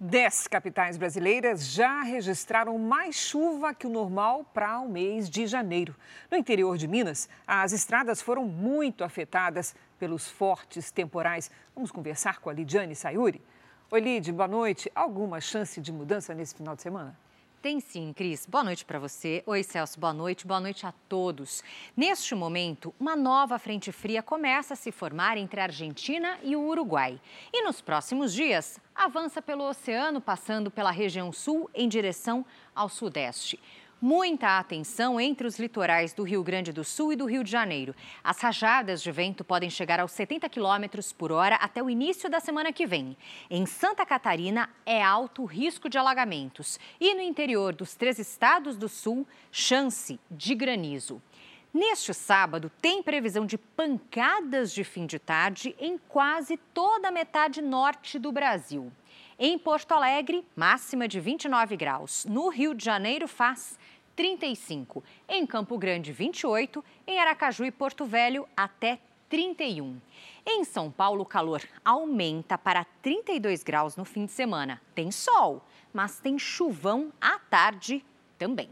Dez capitais brasileiras já registraram mais chuva que o normal para o mês de janeiro. No interior de Minas, as estradas foram muito afetadas pelos fortes temporais. Vamos conversar com a Lidiane Sayuri. Oi, Lid, boa noite. Alguma chance de mudança nesse final de semana? Tem sim, Cris. Boa noite para você. Oi, Celso. Boa noite. Boa noite a todos. Neste momento, uma nova frente fria começa a se formar entre a Argentina e o Uruguai. E nos próximos dias, avança pelo oceano, passando pela região sul em direção ao sudeste muita atenção entre os litorais do Rio Grande do Sul e do Rio de Janeiro. As rajadas de vento podem chegar aos 70 km por hora até o início da semana que vem. Em Santa Catarina, é alto o risco de alagamentos. E no interior dos três estados do sul, chance de granizo. Neste sábado, tem previsão de pancadas de fim de tarde em quase toda a metade norte do Brasil. Em Porto Alegre, máxima de 29 graus. No Rio de Janeiro, faz 35. Em Campo Grande, 28. Em Aracaju e Porto Velho, até 31. Em São Paulo, o calor aumenta para 32 graus no fim de semana. Tem sol, mas tem chuvão à tarde também.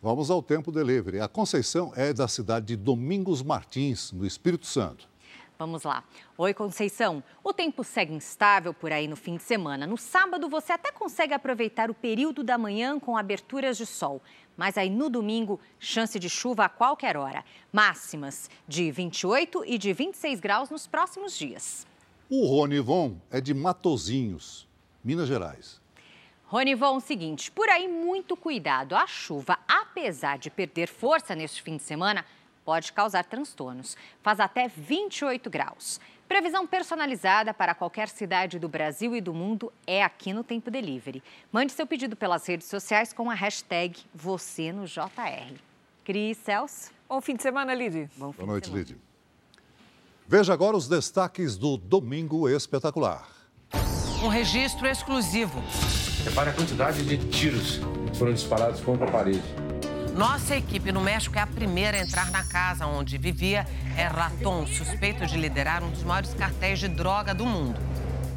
Vamos ao tempo delivery. A Conceição é da cidade de Domingos Martins, no Espírito Santo. Vamos lá. Oi, Conceição. O tempo segue instável por aí no fim de semana. No sábado, você até consegue aproveitar o período da manhã com aberturas de sol. Mas aí no domingo, chance de chuva a qualquer hora. Máximas de 28 e de 26 graus nos próximos dias. O Ronivon é de Matozinhos, Minas Gerais. Ronivon, seguinte, por aí muito cuidado. A chuva, apesar de perder força neste fim de semana, pode causar transtornos. Faz até 28 graus. Previsão personalizada para qualquer cidade do Brasil e do mundo é aqui no Tempo Delivery. Mande seu pedido pelas redes sociais com a hashtag você no JR. Cris Celso. Bom fim de semana, Lid. Boa noite, Lid. Veja agora os destaques do Domingo Espetacular. Um registro exclusivo. Repare a quantidade de tiros que foram disparados contra a parede. Nossa equipe no México é a primeira a entrar na casa onde vivia Erraton, suspeito de liderar um dos maiores cartéis de droga do mundo.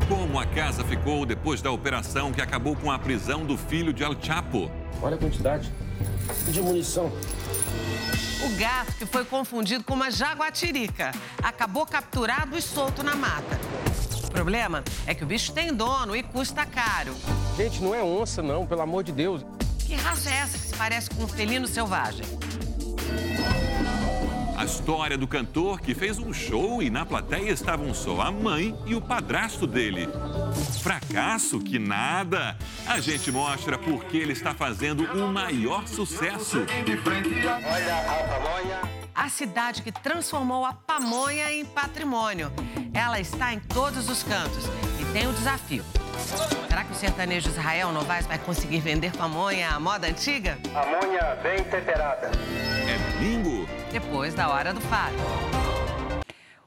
Como a casa ficou depois da operação que acabou com a prisão do filho de El Chapo? Olha a quantidade. de munição. O gato, que foi confundido com uma jaguatirica, acabou capturado e solto na mata. O problema é que o bicho tem dono e custa caro. Gente, não é onça, não, pelo amor de Deus. Que raça é essa que se parece com um felino selvagem? A história do cantor que fez um show e na plateia estavam só a mãe e o padrasto dele. Fracasso que nada! A gente mostra porque ele está fazendo o um maior sucesso. Olha a pamonha. A cidade que transformou a pamonha em patrimônio. Ela está em todos os cantos e tem um desafio. Será que o sertanejo Israel Novaes vai conseguir vender pamonha à moda antiga? Pamonha bem temperada. É bingo! Depois da hora do faro.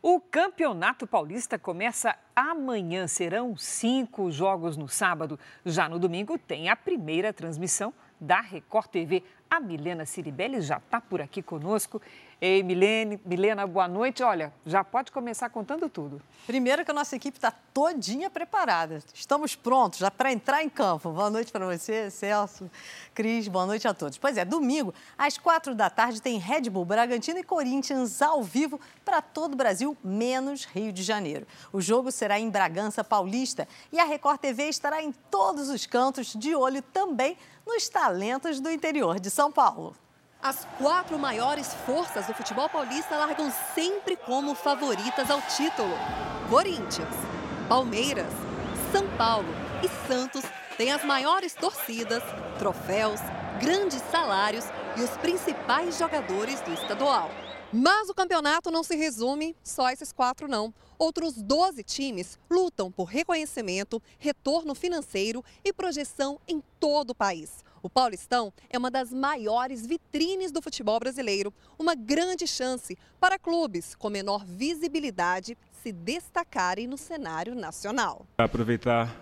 O Campeonato Paulista começa amanhã. Serão cinco jogos no sábado. Já no domingo tem a primeira transmissão da Record TV. A Milena Ciribelli já está por aqui conosco. Ei, Milene, Milena, boa noite. Olha, já pode começar contando tudo. Primeiro que a nossa equipe está todinha preparada. Estamos prontos já para entrar em campo. Boa noite para você, Celso, Cris, boa noite a todos. Pois é, domingo, às quatro da tarde, tem Red Bull Bragantino e Corinthians ao vivo para todo o Brasil, menos Rio de Janeiro. O jogo será em Bragança Paulista e a Record TV estará em todos os cantos, de olho também nos talentos do interior de São Paulo. As quatro maiores forças do futebol paulista largam sempre como favoritas ao título. Corinthians, Palmeiras, São Paulo e Santos têm as maiores torcidas, troféus, grandes salários e os principais jogadores do estadual. Mas o campeonato não se resume só a esses quatro, não. Outros 12 times lutam por reconhecimento, retorno financeiro e projeção em todo o país. O Paulistão é uma das maiores vitrines do futebol brasileiro, uma grande chance para clubes com menor visibilidade se destacarem no cenário nacional. Aproveitar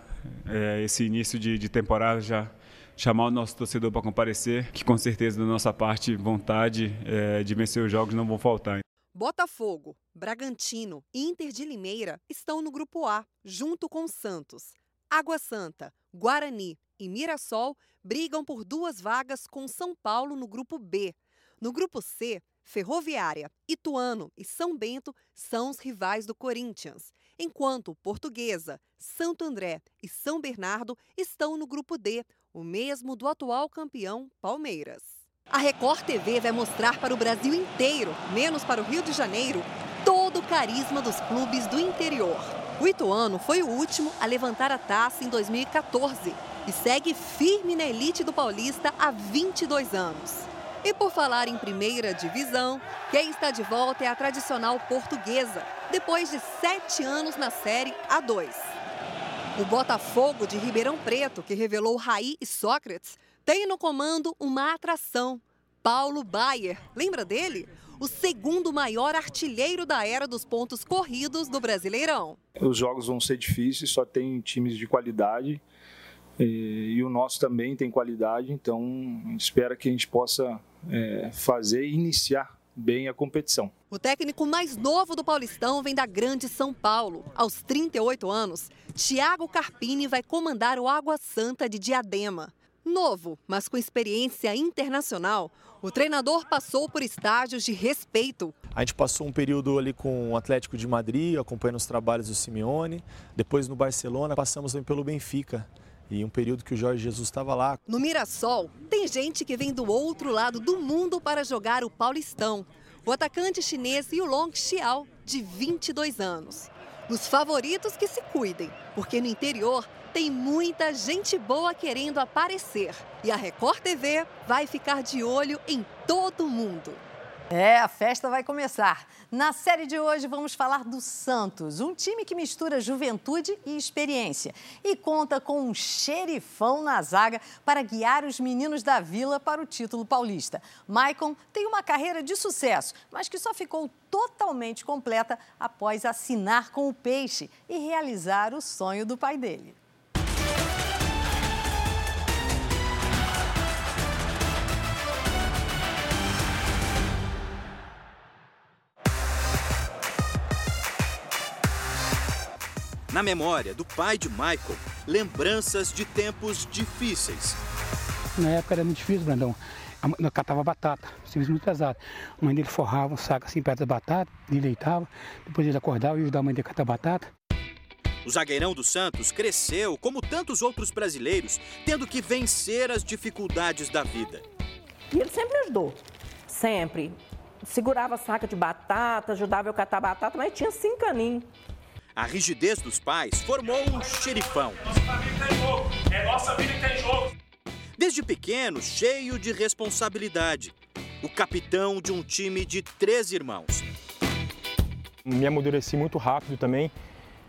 é, esse início de, de temporada já chamar o nosso torcedor para comparecer, que com certeza da nossa parte vontade é, de vencer os jogos não vão faltar. Botafogo, Bragantino e Inter de Limeira estão no grupo A, junto com Santos. Água Santa, Guarani e Mirassol brigam por duas vagas com São Paulo no grupo B. No grupo C, Ferroviária, Ituano e São Bento são os rivais do Corinthians, enquanto Portuguesa, Santo André e São Bernardo estão no grupo D, o mesmo do atual campeão Palmeiras. A Record TV vai mostrar para o Brasil inteiro, menos para o Rio de Janeiro, todo o carisma dos clubes do interior. O Ituano foi o último a levantar a taça em 2014 e segue firme na elite do Paulista há 22 anos. E por falar em primeira divisão, quem está de volta é a tradicional portuguesa, depois de sete anos na Série A2. O Botafogo de Ribeirão Preto, que revelou Raí e Sócrates, tem no comando uma atração, Paulo Baier. Lembra dele? O segundo maior artilheiro da era dos pontos corridos do Brasileirão. Os jogos vão ser difíceis, só tem times de qualidade e, o nosso também tem qualidade, então espera que a gente possa é, fazer e iniciar bem a competição. O técnico mais novo do Paulistão vem da Grande São Paulo. Aos 38 anos, Thiago Carpini vai comandar o Água Santa de Diadema. Novo, mas com experiência internacional, o treinador passou por estágios de respeito. A gente passou um período ali com o Atlético de Madrid, acompanhando os trabalhos do Simeone. Depois no Barcelona, passamos também pelo Benfica e um período que o Jorge Jesus estava lá. No Mirassol, tem gente que vem do outro lado do mundo para jogar o Paulistão. O atacante chinês Yulong Xiao, de 22 anos. Os favoritos que se cuidem, porque no interior tem muita gente boa querendo aparecer. E a Record TV vai ficar de olho em todo mundo. É, a festa vai começar. Na série de hoje vamos falar do Santos, um time que mistura juventude e experiência e conta com um xerifão na zaga para guiar os meninos da Vila para o título paulista. Maicon tem uma carreira de sucesso, mas que só ficou totalmente completa após assinar com o Peixe e realizar o sonho do pai dele. Na memória do pai de Michael, lembranças de tempos difíceis. Na época era muito difícil, Brandão. nós catava batata, serviço muito pesado. A mãe dele forrava um saco assim perto da batata, ele deitava, depois ele acordava e ajudava a mãe dele a catar batata. O zagueirão do Santos cresceu, como tantos outros brasileiros, tendo que vencer as dificuldades da vida. E ele sempre me ajudou, sempre. Segurava a saca de batata, ajudava eu a catar batata, mas tinha cinco aninhos. A rigidez dos pais formou um xerifão. É nossa vida jogo. Desde pequeno, cheio de responsabilidade. O capitão de um time de três irmãos. Me amadureci muito rápido também,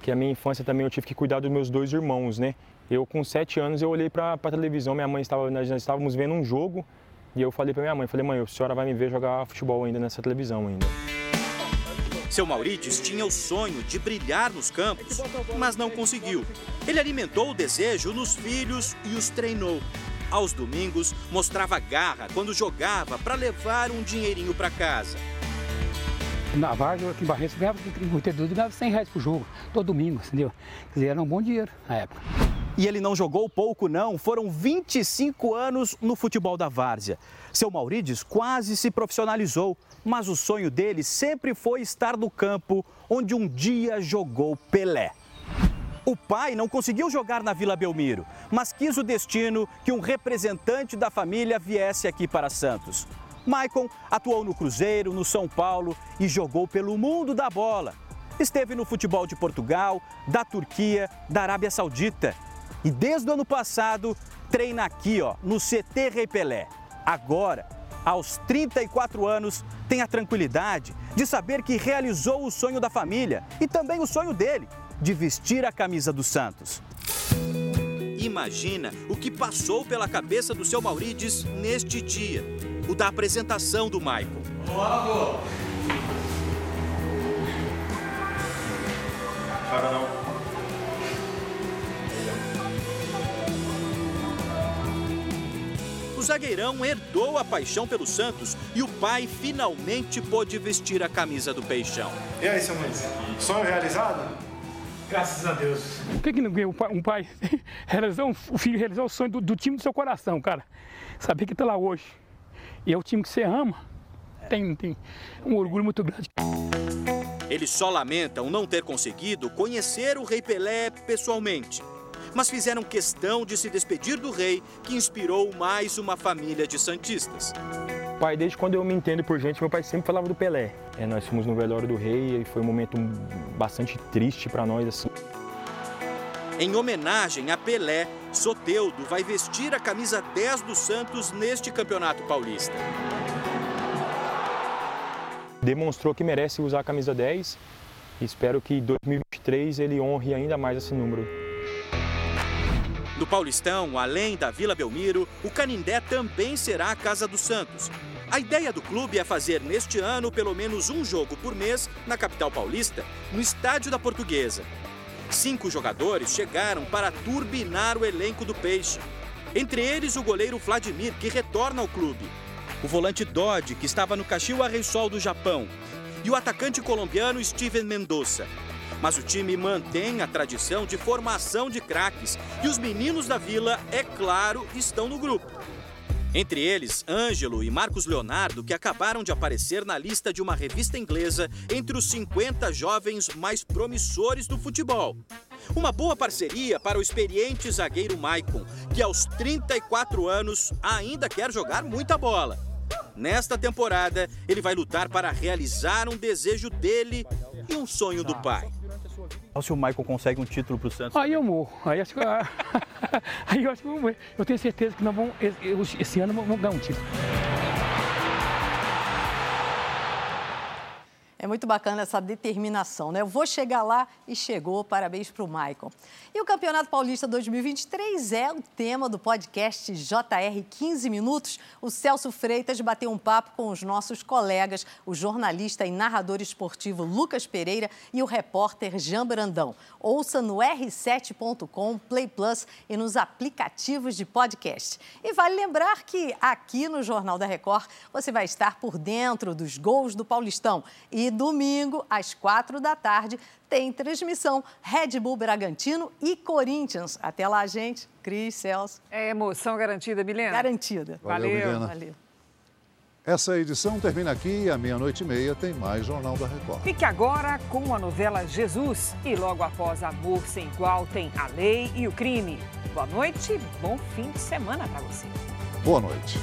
que a minha infância também eu tive que cuidar dos meus dois irmãos, né? Eu com sete anos eu olhei para a televisão, minha mãe estava, nós estávamos vendo um jogo e eu falei para minha mãe, falei mãe, a senhora vai me ver jogar futebol ainda nessa televisão ainda. Seu Maurides tinha o sonho de brilhar nos campos, mas não conseguiu. Ele alimentou o desejo nos filhos e os treinou. Aos domingos, mostrava garra quando jogava para levar um dinheirinho para casa. Na Vargas, aqui em Barretos, ganhava 32 ganhava 100 reais por jogo, todo domingo, entendeu? Quer dizer, era um bom dinheiro na época. E ele não jogou pouco, não. Foram 25 anos no futebol da Várzea. Seu Maurides quase se profissionalizou, mas o sonho dele sempre foi estar no campo onde um dia jogou Pelé. O pai não conseguiu jogar na Vila Belmiro, mas quis o destino que um representante da família viesse aqui para Santos. Maicon atuou no Cruzeiro, no São Paulo e jogou pelo mundo da bola. Esteve no futebol de Portugal, da Turquia, da Arábia Saudita. E desde o ano passado treina aqui, ó, no CT Rei Pelé. Agora, aos 34 anos, tem a tranquilidade de saber que realizou o sonho da família e também o sonho dele, de vestir a camisa do Santos. Imagina o que passou pela cabeça do seu Maurides neste dia, o da apresentação do Michael. Logo! Para não. Zagueirão herdou a paixão pelo Santos e o pai finalmente pôde vestir a camisa do Peixão. E aí, seu Luiz? Sonho realizado? Graças a Deus. Por que, que não ganha um pai, *laughs* um um, o filho realizar o sonho do, do, time do seu coração, cara? Saber que tá lá hoje. E é o time que você ama. Tem, tem um orgulho muito grande. Eles só lamentam não ter conseguido conhecer o Rei Pelé pessoalmente. Mas fizeram questão de se despedir do rei, que inspirou mais uma família de santistas. Pai, desde quando eu me entendo por gente, meu pai sempre falava do Pelé. É, nós fomos no velório do rei e foi um momento bastante triste para nós assim. Em homenagem a Pelé, Soteudo vai vestir a camisa 10 do Santos neste Campeonato Paulista. Demonstrou que merece usar a camisa 10 e espero que em 2023 ele honre ainda mais esse número. No Paulistão, além da Vila Belmiro, o Canindé também será a casa do Santos. A ideia do clube é fazer neste ano pelo menos um jogo por mês na capital paulista, no Estádio da Portuguesa. Cinco jogadores chegaram para turbinar o elenco do Peixe. Entre eles, o goleiro Vladimir, que retorna ao clube. O volante Dodge, que estava no Caxiwa Reysol do Japão. E o atacante colombiano Steven Mendoza. Mas o time mantém a tradição de formação de craques e os meninos da vila, é claro, estão no grupo. Entre eles, Ângelo e Marcos Leonardo, que acabaram de aparecer na lista de uma revista inglesa entre os 50 jovens mais promissores do futebol. Uma boa parceria para o experiente zagueiro Maicon, que aos 34 anos ainda quer jogar muita bola. Nesta temporada, ele vai lutar para realizar um desejo dele e um sonho do pai. Se o Michael consegue um título para o Santos. Aí eu morro. Aí, acho que, aí eu acho que eu, *laughs* eu tenho certeza que nós vamos, esse ano vamos ganhar um título. É muito bacana essa determinação, né? Eu vou chegar lá e chegou. Parabéns para o Michael. E o Campeonato Paulista 2023 é o tema do podcast JR 15 Minutos. O Celso Freitas bateu um papo com os nossos colegas, o jornalista e narrador esportivo Lucas Pereira e o repórter Jean Brandão. Ouça no r7.com, Play Plus e nos aplicativos de podcast. E vale lembrar que aqui no Jornal da Record você vai estar por dentro dos gols do Paulistão e domingo, às quatro da tarde, tem transmissão Red Bull Bragantino e Corinthians. Até lá, gente. Cris, Celso. É emoção garantida, Milena? Garantida. Valeu. Valeu. Valeu. Essa edição termina aqui e à meia-noite e meia tem mais Jornal da Record. Fique agora com a novela Jesus e logo após Amor Sem Igual tem A Lei e o Crime. Boa noite, bom fim de semana para você. Boa noite.